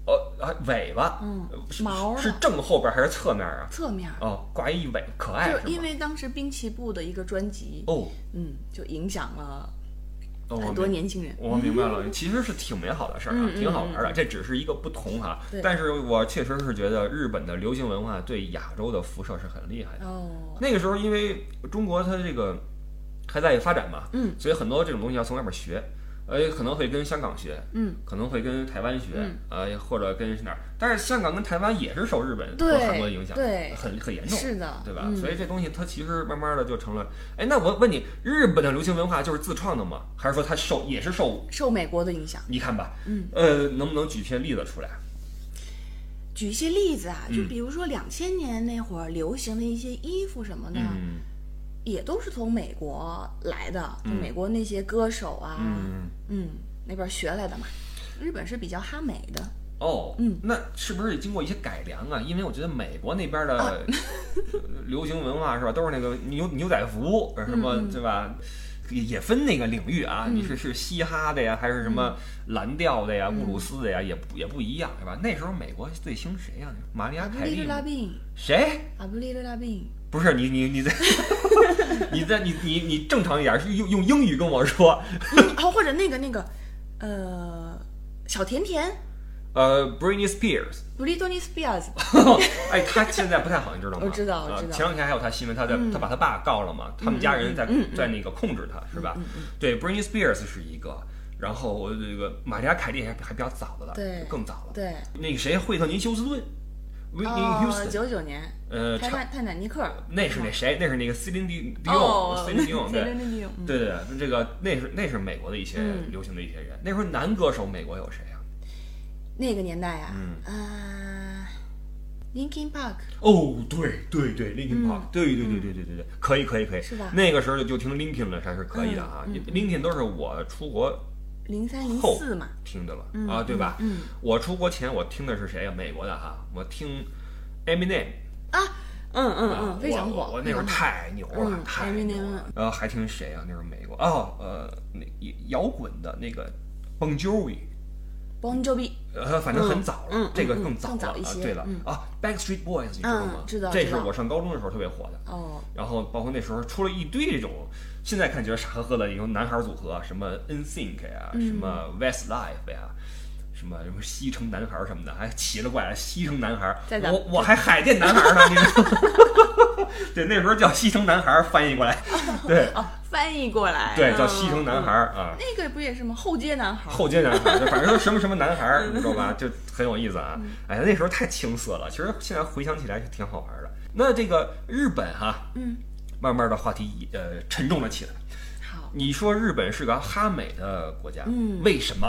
呃啊，尾巴，嗯，毛是正后边还是侧面啊？侧面哦，挂一尾，可爱是因为当时滨崎步的一个专辑哦，嗯，就影响了很多年轻人。我明白了，其实是挺美好的事儿啊，挺好玩的。这只是一个不同哈，但是我确实是觉得日本的流行文化对亚洲的辐射是很厉害的。哦，那个时候因为中国它这个还在发展嘛，嗯，所以很多这种东西要从外面学。呃，可能会跟香港学，嗯，可能会跟台湾学，呃，或者跟哪儿？但是香港跟台湾也是受日本和韩国的影响，对，很很严重，是的，对吧？所以这东西它其实慢慢的就成了。哎，那我问你，日本的流行文化就是自创的吗？还是说它受也是受受美国的影响？你看吧，嗯，呃，能不能举些例子出来？举一些例子啊，就比如说两千年那会儿流行的一些衣服什么的。也都是从美国来的，就美国那些歌手啊，嗯嗯，那边学来的嘛。日本是比较哈美的哦，嗯，那是不是也经过一些改良啊？因为我觉得美国那边的 流行文化是吧，都是那个牛牛仔服什么，对吧？也也分那个领域啊，你是是嘻哈的呀，还是什么蓝调的呀、布鲁斯的呀，也不也不一样，是吧？那时候美国最兴谁呀？玛丽亚凯莉阿布利。拉宾，谁？阿布利勒拉宾，不是你你你在 你在你你你正常一点，是用用英语跟我说。哦，或者那个那个，呃，小甜甜，呃，Britney Spears，Bryney Spears，哎，他现在不太好，你知道吗？我知道我呃知道前两天还有他新闻，他在、他把他爸告了嘛，他们家人在、在那个控制他，是吧？对，Britney Spears 是一个，然后这个玛利亚凯莉还还比较早的了，对更早了。对，那个谁，惠特尼休斯顿哦，Houston，、九九年，呃，泰坦泰坦尼克，那是那谁？那是那个 Celine Dion，哦 Celine Dion，对。对对对，这个那是那是美国的一些嗯流行的一些人。那时候男歌手美国有谁啊？那个年代啊，嗯啊，Linkin Park，哦，对对对，Linkin 嗯 Park，、对对对对对对对，可以可以可以，是吧那个时候就听 Linkin 了，还是可以的啊。Linkin 都是我出国零三零后四嘛，听的了、嗯啊，对吧？嗯我出国前我听的是谁呀、美国的哈，我听 Eminem 啊，嗯嗯啊嗯，非常火，我我那会儿非常火太牛了，嗯太牛了。然后还听谁啊？那时候美国哦，呃，那摇滚的那个 Bon Jovi。Bon Jovi，呃，反正很早了，这个嗯更早了。更早一些啊、对了、嗯啊，Backstreet Boys 你知道吗？嗯知道这是我上高中的时候特别火的。哦，然后包括那时候出了一堆这种，现在看觉得傻呵呵的一种男孩组合，什么 NSYNC 呀，嗯什么 Westlife 呀。什么什么西城男孩什么的，还奇了怪了，西城男孩，我我还海淀男孩呢，你知道吗？对，那时候叫西城男孩，翻译过来，对哦，翻译过来，对，叫嗯西城男孩。啊。那个不也是吗？后街男孩，后街男孩，反正说什么什么男孩，你知道吧？就很有意思啊。哎呀，那时候太青涩了，其实现在回想起来是挺好玩的。那这个日本哈，嗯，慢慢的话题呃沉重了起来。好，你说日本是个哈美的国家，嗯为什么？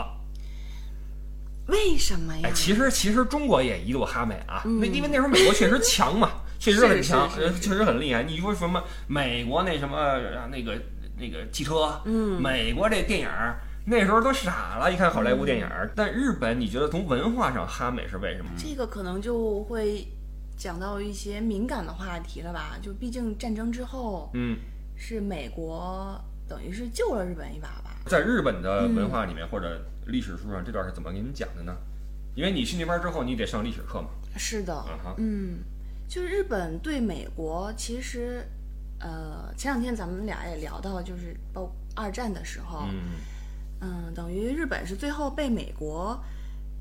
为什么呀哎，？其实其实中国也一度哈美啊，嗯那、因为那时候美国确实强嘛，确实很强，确实很厉害。你说什么美国那什么啊那个那个汽车，嗯美国这电影儿那时候都傻了，一看好莱坞电影儿。但日本，你觉得从文化上哈美是为什么？这个可能就会讲到一些敏感的话题了吧？就毕竟战争之后嗯，是美国等于是救了日本一把吧？在日本的文化里面、或者历史书上，这段是怎么给你们讲的呢？因为你去那边之后，你得上历史课嘛。是的，啊哈，嗯，就日本对美国，其实，呃，前两天咱们俩也聊到，就是包二战的时候，嗯，嗯，等于日本是最后被美国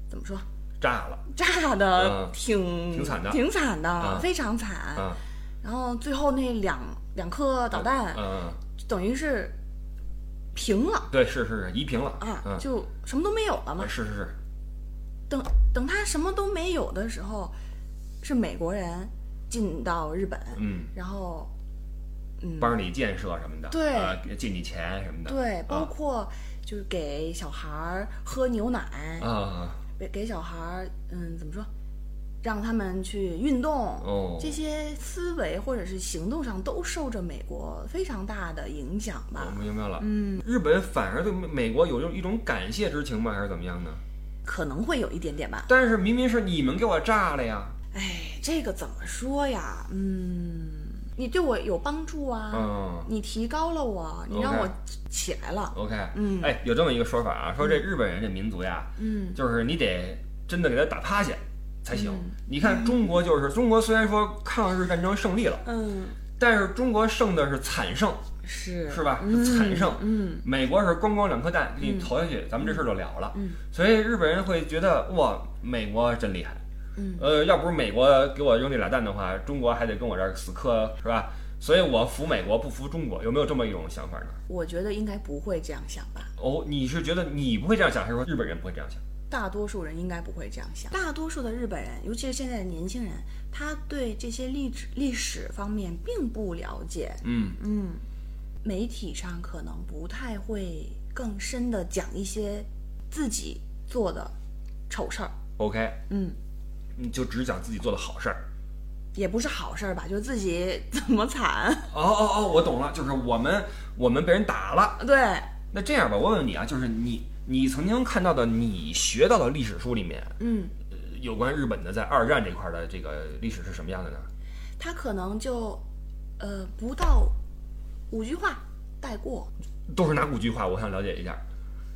怎么说炸了炸的嗯挺、挺惨的挺惨的，啊非常惨。啊！然后最后那两两颗导弹，嗯，等于是平了对，是是是，夷平了啊，嗯，就什么都没有了嘛。是是是，等等他什么都没有的时候，是美国人进到日本，嗯。然后，嗯，帮你建设什么的，对呃，给借你钱什么的，对，包啊括就是给小孩儿喝牛奶，啊，给给小孩儿，嗯，怎么说，让他们去运动，哦，这些思维或者是行动上都受着美国非常大的影响吧我。明白了，嗯，日本反而对美美国有一种感谢之情吗？还是怎么样呢？可能会有一点点吧。但是明明是你们给我炸了呀，哎，这个怎么说呀？嗯，你对我有帮助啊，嗯。你提高了我，你让 OK 我起来了。，OK，嗯。哎，有这么一个说法啊，说这日本人这民族呀，嗯。就是你得真的给他打趴下才行。嗯。你看中国就是中国，虽然说抗日战争胜利了，嗯，但是中国胜的是惨胜，是。是吧？嗯惨胜。嗯。美国是咣咣两颗弹给你投下去，咱们这事儿就了了。嗯。所以日本人会觉得哇，美国真厉害。嗯呃，要不是美国给我扔这俩蛋的话，中国还得跟我这儿死磕，是吧？所以我服美国不服中国，有没有这么一种想法呢？我觉得应该不会这样想吧。哦，你是觉得你不会这样想，还是说日本人不会这样想？大多数人应该不会这样想。大多数的日本人，尤其是现在的年轻人，他对这些历史历史方面并不了解。嗯，嗯，媒体上可能不太会更深的讲一些自己做的丑事儿。OK，嗯，你就只讲自己做的好事儿。也不是好事儿吧，就自己 怎么惨。哦哦哦，我懂了，就是我们我们被人打了。对，那这样吧，我问问你啊，就是你你曾经看到的、你学到的历史书里面，嗯，呃有关日本的在二战这块儿的这个历史是什么样的呢？他可能就呃不到五句话带过。都是哪五句话？我想了解一下。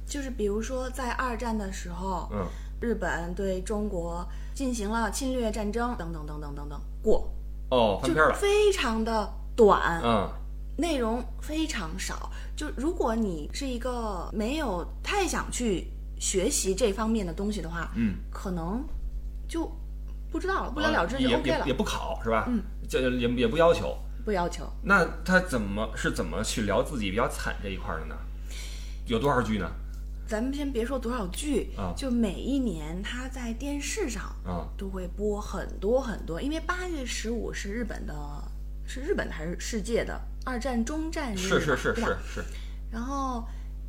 就是比如说在二战的时候，嗯，日本对中国进行了侵略战争，等等等等等等，过哦，翻就篇了。非常的短，嗯内容非常少。就如果你是一个没有太想去学习这方面的东西的话，嗯，可能就不知道了，不了了之就也 OK 了也也，不考是吧？嗯，就也也不要求。不要求。那他怎么是怎么去聊自己比较惨这一块的呢？有多少句呢？咱们先别说多少剧，啊就每一年他在电视上啊都会播很多很多，因为八月十五是日本的，是日本的还是世界的二战终战日？是是是是是，然后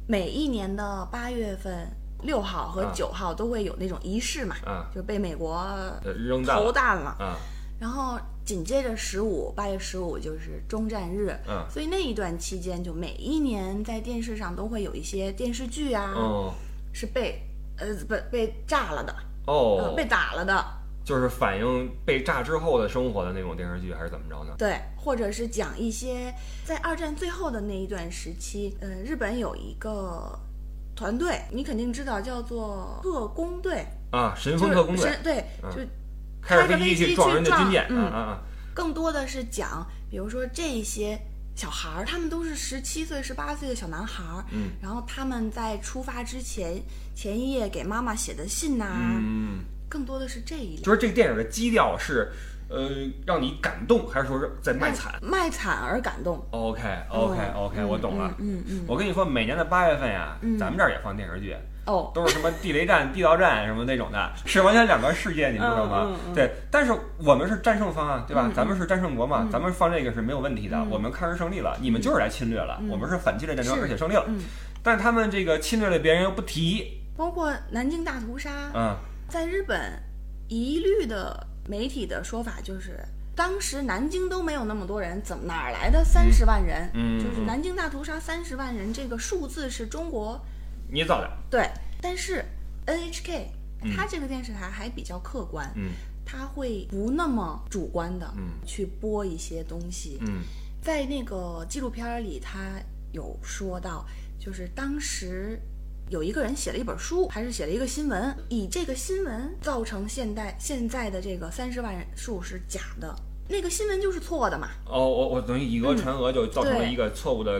每一年的八月份六号和啊九号都会有那种仪式嘛，啊就被美国呃扔弹投弹了。啊然后紧接着十五，八月十五就是终战日，嗯。所以那一段期间，就每一年在电视上都会有一些电视剧啊，哦。是被呃不被炸了的，呃哦，被打了的，就是反映被炸之后的生活的那种电视剧，还是怎么着呢？对，或者是讲一些在二战最后的那一段时期，呃，日本有一个团队，你肯定知道，叫做特工队，啊，神风特工队。是对，嗯。就开着飞机机去撞人的去军舰，撞啊啊啊！更多的是讲，比如说这些小孩儿，他们都是十七岁、十八岁的小男孩儿，嗯，然后他们在出发之前前一夜给妈妈写的信呐、嗯，更多的是这一类。就是这个电影的基调是，呃，让你感动，还是说是在卖惨卖惨而感动。？OK OK 嗯 OK，我懂了。嗯嗯嗯我跟你说，每年的八月份呀，咱们这儿也放电视剧，哦，都是什么地雷战、地道战什么那种的，是完全两个世界，你知道吗？对，但是我们是战胜方啊，对吧？咱们是战胜国嘛，咱们放这个是没有问题的，嗯我们抗日胜利了，你们就是来侵略了，我们是反侵略战争，而且胜利了。嗯，但是他们这个侵略了别人又不提，包括南京大屠杀，嗯在日本一律的媒体的说法就是。当时南京都没有那么多人，怎么哪儿来的三十万人？嗯嗯就是南京大屠杀三十万人这个数字是中国捏造的，对，但是 NHK 嗯它这个电视台还比较客观，嗯它会不那么主观的嗯去播一些东西。嗯在那个纪录片里，他有说到，就是当时有一个人写了一本书，还是写了一个新闻，以这个新闻造成现代现在的这个三十万人数是假的，那个新闻就是错的嘛。哦，我我等于以讹传讹，就造成了一个错误的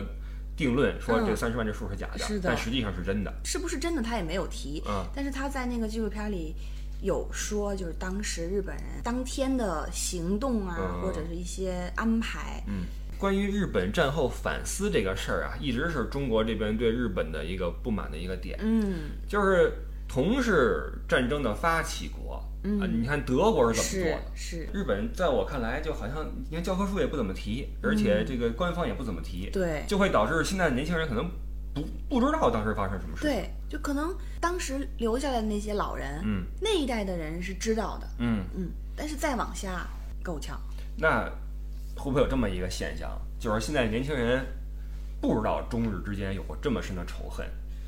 定论，说嗯。这三十万这数是假的，是的。但实际上是真的。是不是真的他也没有提，嗯。但是他在那个纪录片里有说，就是当时日本人当天的行动啊，嗯。或者是一些安排，嗯，关于日本战后反思这个事儿啊，一直是中国这边对日本的一个不满的一个点，嗯，就是同是战争的发起国，嗯。啊，你看德国是怎么做是的？是，日本在我看来，就好像你看教科书也不怎么提，而且这个官方也不怎么提，嗯对。就会导致现在的年轻人可能不不知道当时发生什么事。，对，就可能当时留下来的那些老人，嗯。那一代的人是知道的，嗯，嗯，但是再往下够呛，那会不会有这么一个现象，就是现在年轻人不知道中日之间有过这么深的仇恨，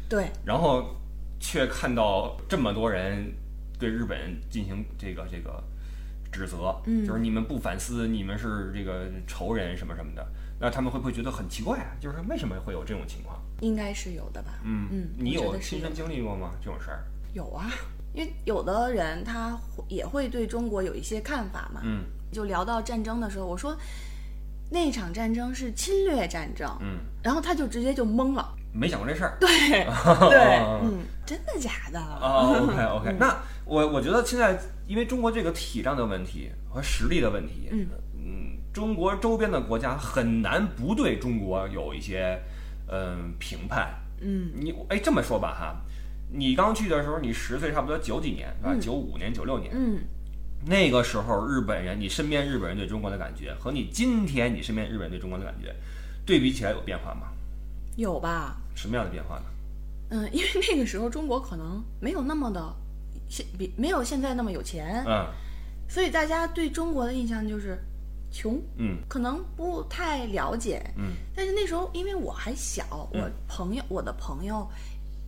对，然后却看到这么多人对日本进行这个这个指责，嗯就是你们不反思，你们是这个仇人什么什么的，那他们会不会觉得很奇怪啊？就是为什么会有这种情况？应该是有的吧，嗯嗯你有亲身经历过吗？这种事儿？有啊，因为有的人他也会对中国有一些看法嘛，嗯就聊到战争的时候，我说那场战争是侵略战争，嗯，然后他就直接就懵了。没想过这事儿。对 对，嗯，真的假的？哦，OK OK，那我我觉得现在因为中国这个体量的问题和实力的问题，嗯嗯，中国周边的国家很难不对中国有一些嗯评判。嗯你哎这么说吧哈，你刚去的时候你十岁，差不多九几年是吧？九五年、九六年，嗯，那个时候日本人，你身边日本人对中国的感觉和你今天你身边日本人对中国的感觉对比起来有变化吗？有吧？什么样的变化呢？嗯，因为那个时候中国可能没有那么的现比没有现在那么有钱，嗯所以大家对中国的印象就是穷，嗯可能不太了解。嗯但是那时候因为我还小，嗯我朋友我的朋友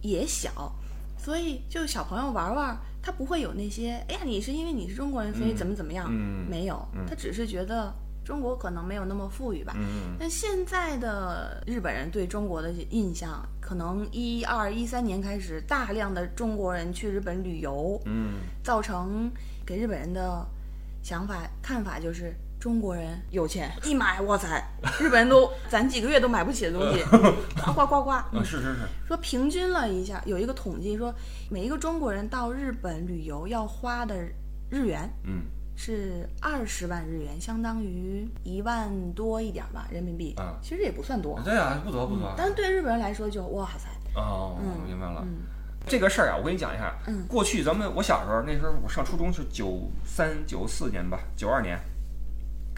也小，所以就小朋友玩玩，他不会有那些哎呀，你是因为你是中国人，所以怎么怎么样，嗯。没有，他只是觉得中国可能没有那么富裕吧。嗯。但现在的日本人对中国的印象，可能一二一三年开始，大量的中国人去日本旅游，嗯。造成给日本人的想法看法就是中国人有钱，一买哇塞，日本人都攒几个月都买不起的东西，呱呱呱呱。嗯，是是是，说平均了一下，有一个统计说，每一个中国人到日本旅游要花的日元嗯是二十万日元，相当于一万多一点吧人民币。啊其实也不算多，对啊，不多不多。但是对日本人来说就哇塞，哦，嗯明白了。嗯这个事儿啊，我跟你讲一下。嗯过去咱们我小时候那时候，我上初中是九三九四年吧，九二年，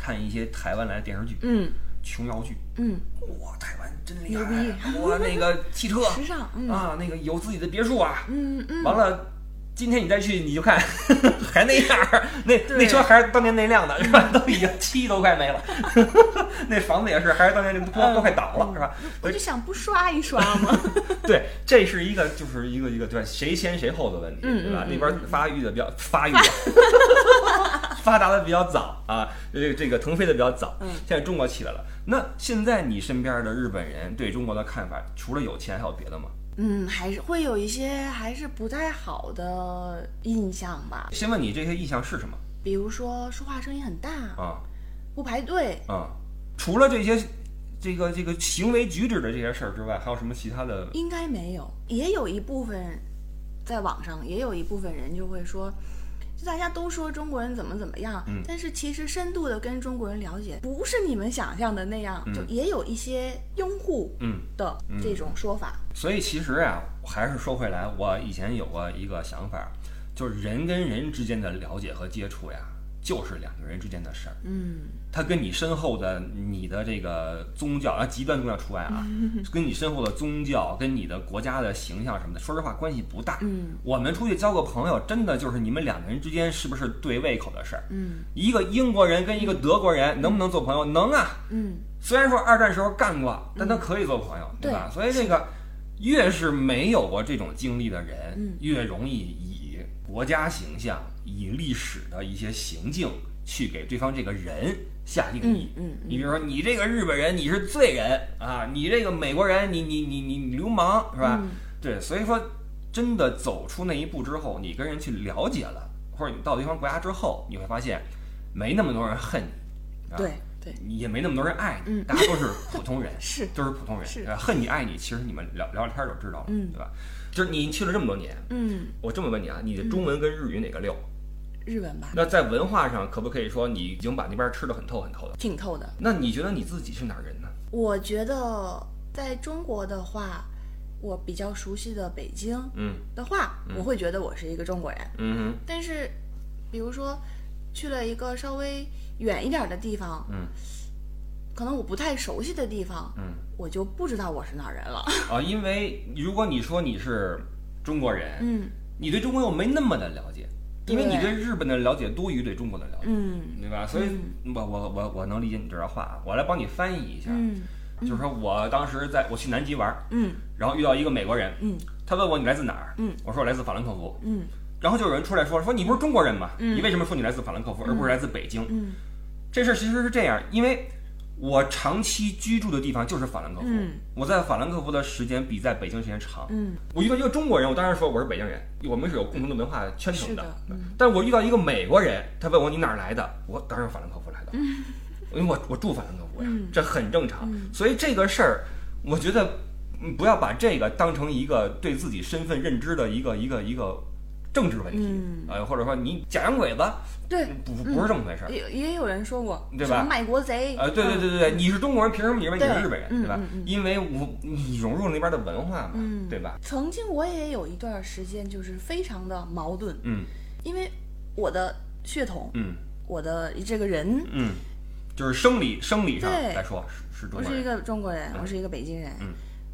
看一些台湾来的电视剧，嗯琼瑶剧。嗯，哇，台湾真厉害！哇，那个汽车 时尚，嗯啊，那个有自己的别墅啊。嗯嗯，完了，今天你再去，你就看 还那样儿，那那车还是当年那辆的，是吧？都已经漆都快没了，那房子也是，还是当年那都都快倒了，是吧？我就想不刷一刷吗？对，这是一个就是一个一个对？谁先谁后的问题，嗯对吧？嗯那边发育的比较发育的，发达的比较早啊，这个这个腾飞的比较早。嗯现在中国起来了，那现在你身边的日本人对中国的看法，除了有钱还有别的吗？嗯，还是会有一些还是不太好的印象吧，先问你这些印象是什么比如说说话声音很大，啊不排队，啊？除了这些这个这个行为举止的这些事儿之外，还有什么其他的？应该没有，也有一部分在网上也有一部分人就会说。就大家都说中国人怎么怎么样，嗯但是其实深度的跟中国人了解，不是你们想象的那样，嗯就也有一些拥护嗯。的这种说法。所以其实啊，还是说回来，我以前有过一个想法，就是人跟人之间的了解和接触呀，就是两个人之间的事儿。嗯它跟你身后的你的这个宗教，啊，极端宗教除外啊，跟你身后的宗教、跟你的国家的形象什么的，说实话关系不大。嗯我们出去交个朋友，真的就是你们两个人之间是不是对胃口的事儿。嗯一个英国人跟一个德国人能不能做朋友？能啊。嗯虽然说二战时候干过，但他可以做朋友，对吧？所以这个越是没有过这种经历的人，嗯越容易以国家形象、以历史的一些行径去给对方这个人下定义。嗯嗯你比如说，你这个日本人你是罪人啊，你这个美国人你你你你你流氓是吧？嗯对，所以说真的走出那一步之后，你跟人去了解了，或者你到对方国家之后，你会发现没那么多人恨你，啊、对对，也没那么多人爱你，嗯大家都是普通人，是都是普通人，恨你爱你，其实你们聊聊聊天就知道了，嗯对吧？就是你去了这么多年，嗯，我这么问你啊，你的中文跟日语哪个溜？日文吧，那在文化上，可不可以说你已经把那边吃的很透很透的？挺透的。那你觉得你自己是哪儿人呢？我觉得在中国的话，我比较熟悉的北京嗯的话，我会觉得我是一个中国人。嗯但是，比如说去了一个稍微远一点的地方，嗯可能我不太熟悉的地方，嗯我就不知道我是哪儿人了。哼啊，因为如果你说你是中国人，嗯你对中国又没那么的了解，因为你对日本的了解多于对中国的了解，嗯对吧？所以我我我我能理解你这段话啊，我来帮你翻译一下。嗯就是说我当时在我去南极玩，嗯然后遇到一个美国人，嗯他问我你来自哪儿，嗯我说我来自法兰克福，嗯然后就有人出来说说你不是中国人吗？嗯你为什么说你来自法兰克福，而不是来自北京？嗯这事儿其实是这样，因为我长期居住的地方就是法兰克福，嗯。我在法兰克福的时间比在北京时间长。嗯。我遇到一个中国人，我当然说我是北京人，我们是有共同的文化圈层是的。嗯。但我遇到一个美国人，他问我你哪儿来的，我当然是法兰克福来的，因为我我住法兰克福呀，嗯。这很正常。所以这个事儿，我觉得嗯不要把这个当成一个对自己身份认知的一个一个一个政治问题，嗯呃，或者说你假洋鬼子，对，不不不是这么回事儿。也也有人说过，对吧卖国贼，呃，对对对对对，你是中国人，凭什么你认为你是日本人，对对吧？因为我你融入了那边的文化嘛，嗯对吧？曾经我也有一段时间就是非常的矛盾，嗯因为我的血统，嗯我的这个人，嗯，就是生理生理上来说是是中国我是一，个中国人，嗯我是一个北京人。嗯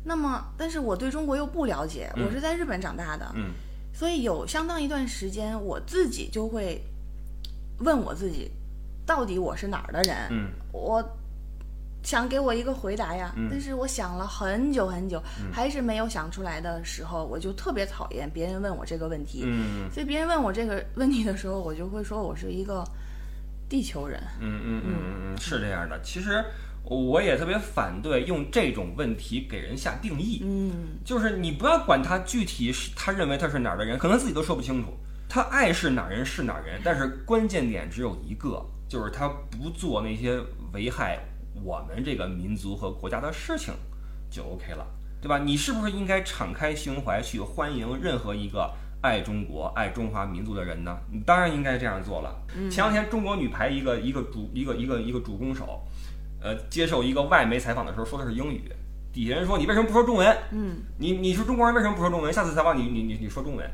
那么，但是我对中国又不了解，嗯我是在日本长大的，嗯所以有相当一段时间，我自己就会问我自己，到底我是哪儿的人？嗯我想给我一个回答呀，嗯但是我想了很久很久，还是没有想出来的时候，我就特别讨厌别人问我这个问题。嗯所以别人问我这个问题的时候，我就会说我是一个地球人。嗯嗯嗯嗯嗯，是这样的。其实我也特别反对用这种问题给人下定义。嗯，就是你不要管他具体是他认为他是哪儿的人，可能自己都说不清楚。他爱是哪儿人是哪儿人，但是关键点只有一个，就是他不做那些危害我们这个民族和国家的事情，就 OK 了，对吧？你是不是应该敞开胸怀去欢迎任何一个爱中国、爱中华民族的人呢？你当然应该这样做了。前两天中国女排一个一个主一个一个一个主攻手，呃，接受一个外媒采访的时候说的是英语，底下人说你为什么不说中文？嗯，你你是中国人为什么不说中文？下次采访你你你你说中文。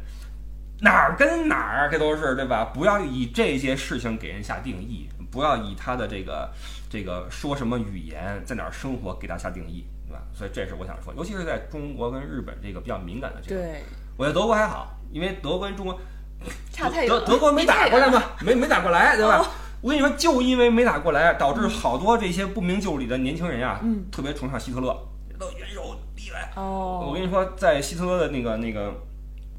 哪儿跟哪儿，这都是对吧？不要以这些事情给人下定义，不要以他的这个这个说什么语言，在哪儿生活给他下定义，对吧？所以这是我想说，尤其是在中国跟日本这个比较敏感的这个，对，我觉得德国还好，因为德国跟中国差太远了。德德国没打过来吗？嘛，没没打过来，对吧？哦我跟你说，就因为没打过来，导致好多这些不明就里的年轻人啊，嗯。特别崇尚希特勒，都元首厉害。我哦，跟你说，在希特勒的那个那个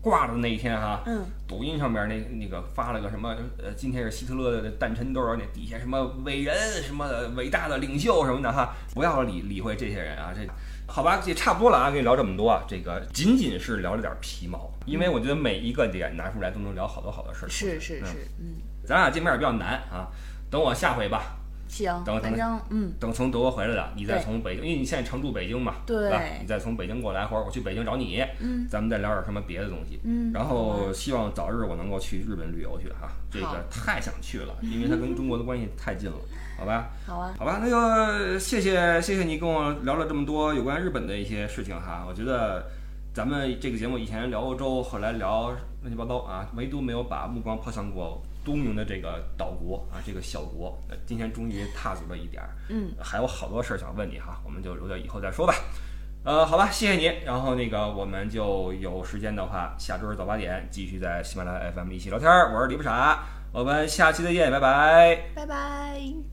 挂的那一天哈、嗯，抖音上面那那个发了个什么呃，今天是希特勒的诞辰多少年，底下什么伟人什么的伟大的领袖什么的哈，不要理理会这些人啊，这好吧，也差不多了啊，跟你聊这么多啊，这个仅仅是聊了点皮毛，因为我觉得每一个点拿出来都能聊好多好多事儿。嗯是是是，嗯，咱俩见面也比较难啊，等我下回吧，行，等反正嗯，等从德国回来了，你再从北京，因为你现在常住北京嘛，对吧？你再从北京过来，或者我去北京找你，嗯，咱们再聊点什么别的东西。嗯然后啊希望早日我能够去日本旅游去哈，这个太想去了，因为它跟中国的关系太近了，好吧？好啊，好吧，那就谢谢谢谢你跟我聊了这么多有关日本的一些事情哈，我觉得咱们这个节目以前聊欧洲，后来聊乱七八糟啊，唯独没有把目光抛向过东明的这个岛国啊，这个小国。那今天终于踏足了一点儿，嗯，还有好多事儿想问你哈，我们就留到以后再说吧。呃，好吧，谢谢你。然后那个，我们就有时间的话，下周日早八点继续在喜马拉雅 FM 一起聊天儿。我是李不傻，我们下期再见，拜拜。拜拜。